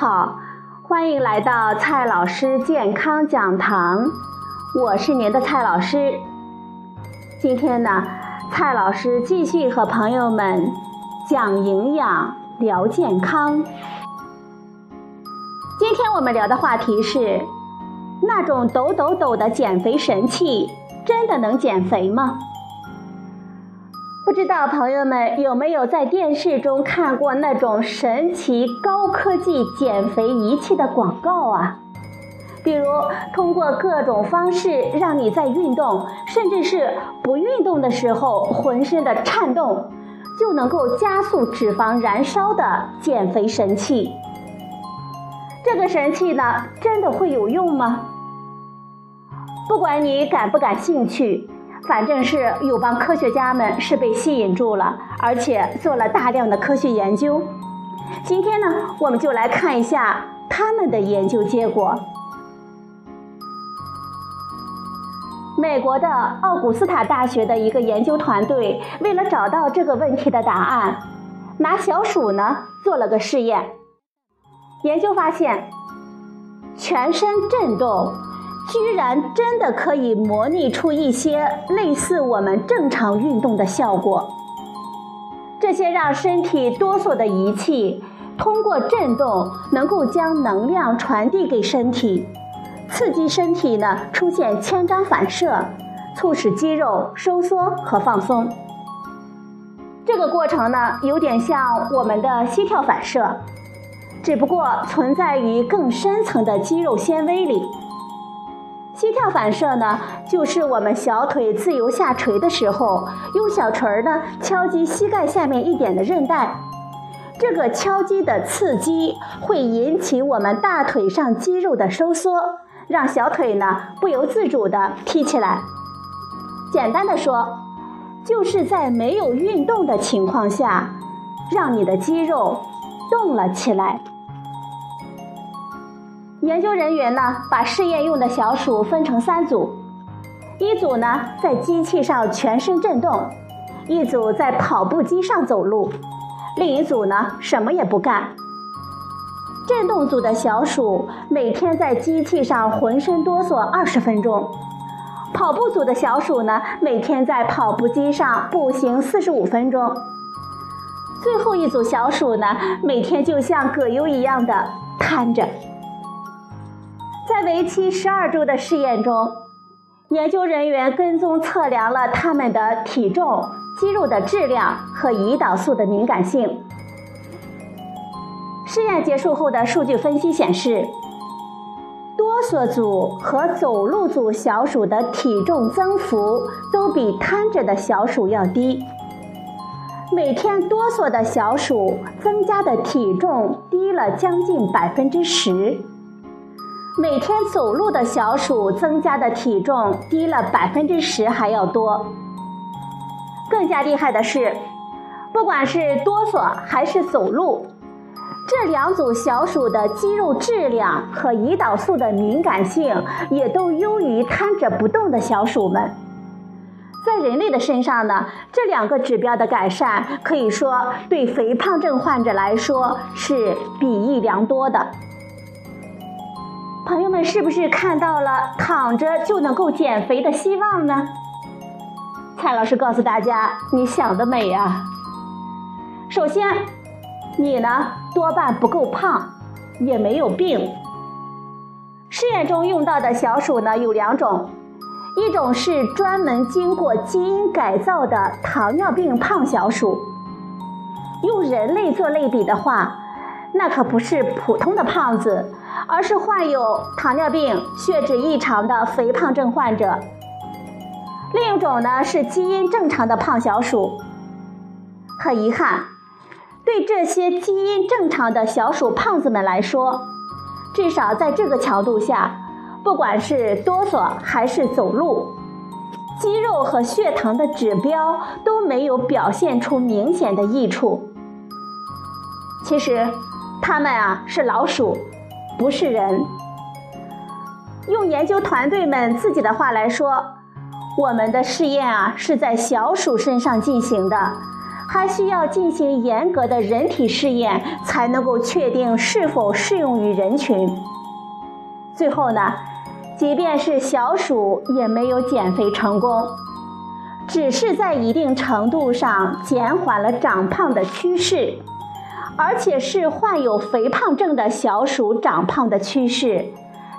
好，欢迎来到蔡老师健康讲堂，我是您的蔡老师。今天呢，蔡老师继续和朋友们讲营养、聊健康。今天我们聊的话题是：那种抖抖抖的减肥神器，真的能减肥吗？不知道朋友们有没有在电视中看过那种神奇高科技减肥仪器的广告啊？比如通过各种方式让你在运动，甚至是不运动的时候浑身的颤动，就能够加速脂肪燃烧的减肥神器。这个神器呢，真的会有用吗？不管你感不感兴趣。反正是有帮科学家们是被吸引住了，而且做了大量的科学研究。今天呢，我们就来看一下他们的研究结果。美国的奥古斯塔大学的一个研究团队为了找到这个问题的答案，拿小鼠呢做了个试验。研究发现，全身震动。居然真的可以模拟出一些类似我们正常运动的效果。这些让身体哆嗦的仪器，通过震动能够将能量传递给身体，刺激身体呢出现牵张反射，促使肌肉收缩和放松。这个过程呢有点像我们的膝跳反射，只不过存在于更深层的肌肉纤维里。膝跳反射呢，就是我们小腿自由下垂的时候，用小锤儿呢敲击膝盖下面一点的韧带。这个敲击的刺激会引起我们大腿上肌肉的收缩，让小腿呢不由自主地踢起来。简单的说，就是在没有运动的情况下，让你的肌肉动了起来。研究人员呢，把试验用的小鼠分成三组，一组呢在机器上全身震动，一组在跑步机上走路，另一组呢什么也不干。震动组的小鼠每天在机器上浑身哆嗦二十分钟，跑步组的小鼠呢每天在跑步机上步行四十五分钟，最后一组小鼠呢每天就像葛优一样的瘫着。在为期十二周的试验中，研究人员跟踪测量了它们的体重、肌肉的质量和胰岛素的敏感性。试验结束后的数据分析显示，哆嗦组和走路组小鼠的体重增幅都比瘫着的小鼠要低。每天哆嗦的小鼠增加的体重低了将近百分之十。每天走路的小鼠增加的体重低了百分之十还要多。更加厉害的是，不管是哆嗦还是走路，这两组小鼠的肌肉质量和胰岛素的敏感性也都优于瘫着不动的小鼠们。在人类的身上呢，这两个指标的改善可以说对肥胖症患者来说是裨益良多的。朋友们，是不是看到了躺着就能够减肥的希望呢？蔡老师告诉大家，你想得美啊！首先，你呢多半不够胖，也没有病。试验中用到的小鼠呢有两种，一种是专门经过基因改造的糖尿病胖小鼠。用人类做类比的话，那可不是普通的胖子。而是患有糖尿病、血脂异常的肥胖症患者。另一种呢是基因正常的胖小鼠。很遗憾，对这些基因正常的小鼠胖子们来说，至少在这个强度下，不管是哆嗦还是走路，肌肉和血糖的指标都没有表现出明显的益处。其实，他们啊是老鼠。不是人。用研究团队们自己的话来说，我们的试验啊是在小鼠身上进行的，还需要进行严格的人体试验，才能够确定是否适用于人群。最后呢，即便是小鼠也没有减肥成功，只是在一定程度上减缓了长胖的趋势，而且是患有肥胖症的小鼠长胖的趋势，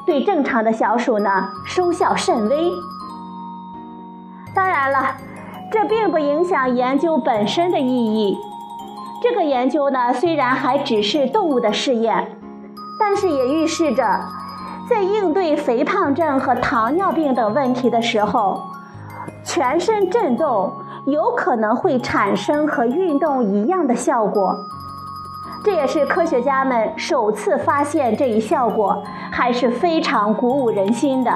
对正常的小鼠呢收效甚微。当然了。这并不影响研究本身的意义。这个研究呢，虽然还只是动物的试验，但是也预示着，在应对肥胖症和糖尿病等问题的时候，全身振动有可能会产生和运动一样的效果。这也是科学家们首次发现这一效果，还是非常鼓舞人心的。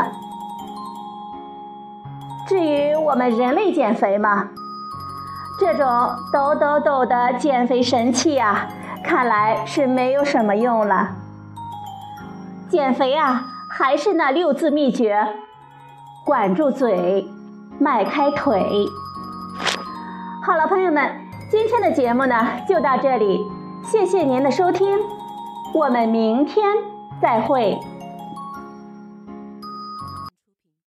至于我们人类减肥嘛，这种抖抖抖的减肥神器啊，看来是没有什么用了。减肥啊，还是那六字秘诀：管住嘴，迈开腿。好了，朋友们，今天的节目呢就到这里，谢谢您的收听，我们明天再会。